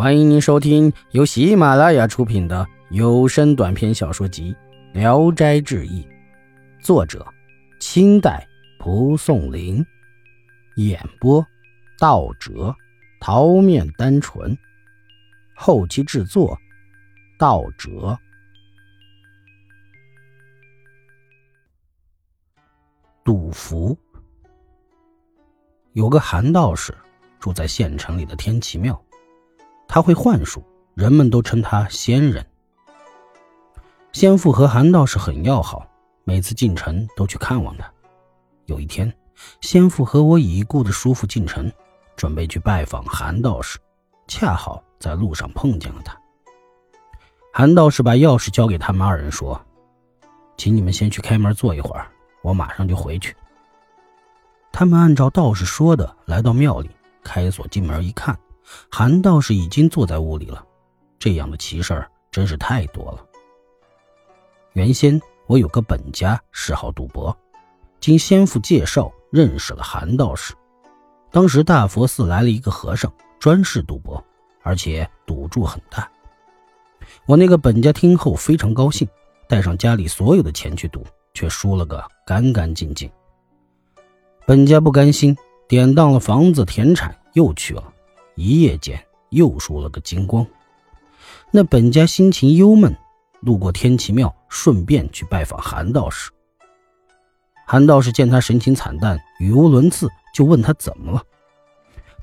欢迎您收听由喜马拉雅出品的有声短篇小说集《聊斋志异》，作者：清代蒲松龄，演播：道哲、桃面单纯，后期制作：道哲。赌符有个韩道士住在县城里的天齐庙。他会幻术，人们都称他仙人。先父和韩道士很要好，每次进城都去看望他。有一天，先父和我已故的叔父进城，准备去拜访韩道士，恰好在路上碰见了他。韩道士把钥匙交给他们二人，说：“请你们先去开门坐一会儿，我马上就回去。”他们按照道士说的来到庙里，开锁进门一看。韩道士已经坐在屋里了，这样的奇事儿真是太多了。原先我有个本家嗜好赌博，经先父介绍认识了韩道士。当时大佛寺来了一个和尚，专事赌博，而且赌注很大。我那个本家听后非常高兴，带上家里所有的钱去赌，却输了个干干净净。本家不甘心，典当了房子田产，又去了。一夜间又输了个精光，那本家心情忧闷，路过天齐庙，顺便去拜访韩道士。韩道士见他神情惨淡，语无伦次，就问他怎么了。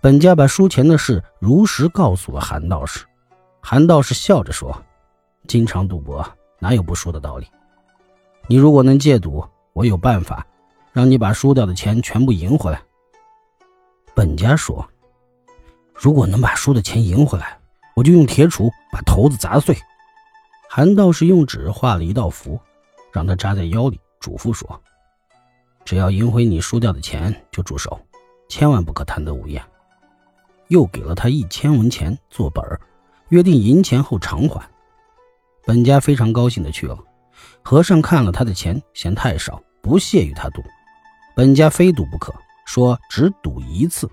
本家把输钱的事如实告诉了韩道士。韩道士笑着说：“经常赌博，哪有不输的道理？你如果能戒赌，我有办法，让你把输掉的钱全部赢回来。”本家说。如果能把输的钱赢回来，我就用铁杵把头子砸碎。韩道士用纸画了一道符，让他扎在腰里，嘱咐说：“只要赢回你输掉的钱，就住手，千万不可贪得无厌。”又给了他一千文钱做本儿，约定赢钱后偿还。本家非常高兴的去了。和尚看了他的钱，嫌太少，不屑与他赌。本家非赌不可，说只赌一次。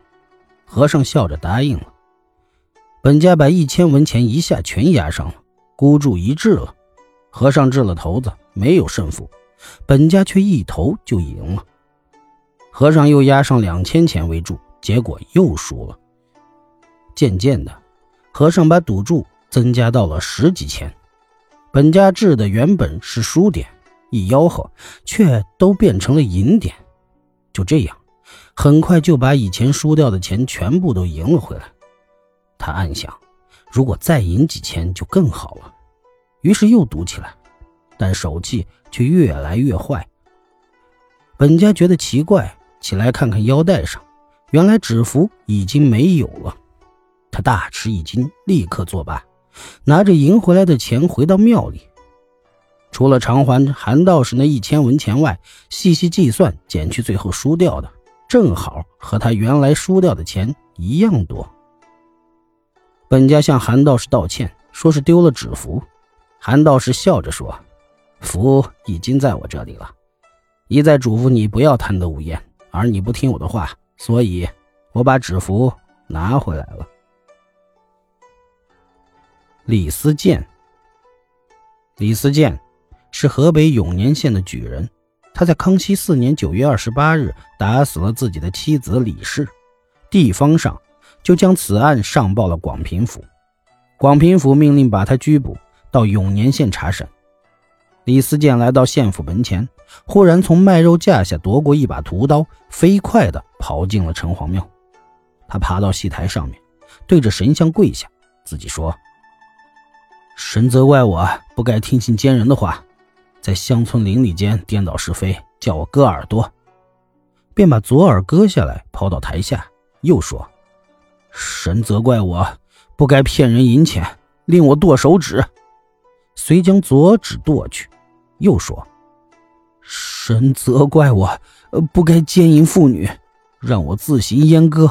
和尚笑着答应了。本家把一千文钱一下全押上了，孤注一掷了。和尚掷了骰子，没有胜负，本家却一头就赢了。和尚又押上两千钱为注，结果又输了。渐渐的，和尚把赌注增加到了十几千。本家掷的原本是输点，一吆喝，却都变成了赢点。就这样。很快就把以前输掉的钱全部都赢了回来。他暗想，如果再赢几千就更好了。于是又赌起来，但手气却越来越坏。本家觉得奇怪，起来看看腰带上，原来纸符已经没有了。他大吃一惊，立刻作罢，拿着赢回来的钱回到庙里。除了偿还韩道士那一千文钱外，细细计算，减去最后输掉的。正好和他原来输掉的钱一样多。本家向韩道士道歉，说是丢了纸符。韩道士笑着说：“符已经在我这里了，一再嘱咐你不要贪得无厌，而你不听我的话，所以我把纸符拿回来了。”李思建，李思建是河北永年县的举人。他在康熙四年九月二十八日打死了自己的妻子李氏，地方上就将此案上报了广平府，广平府命令把他拘捕到永年县查审。李思健来到县府门前，忽然从卖肉架下夺过一把屠刀，飞快地跑进了城隍庙。他爬到戏台上面，对着神像跪下，自己说：“神责怪我不该听信奸人的话。”在乡村邻里间颠倒是非，叫我割耳朵，便把左耳割下来抛到台下，又说：“神责怪我不该骗人银钱，令我剁手指，遂将左指剁去，又说：神责怪我不该奸淫妇女，让我自行阉割，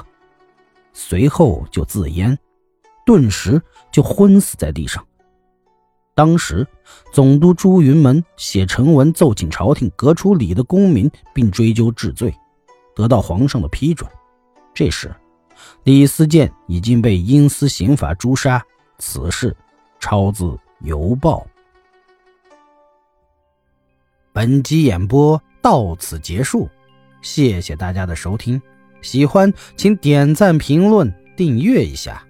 随后就自阉，顿时就昏死在地上。”当时，总督朱云门写呈文奏请朝廷革除李的功名，并追究治罪，得到皇上的批准。这时，李思建已经被阴司刑法诛杀，此事抄自邮报。本集演播到此结束，谢谢大家的收听，喜欢请点赞、评论、订阅一下。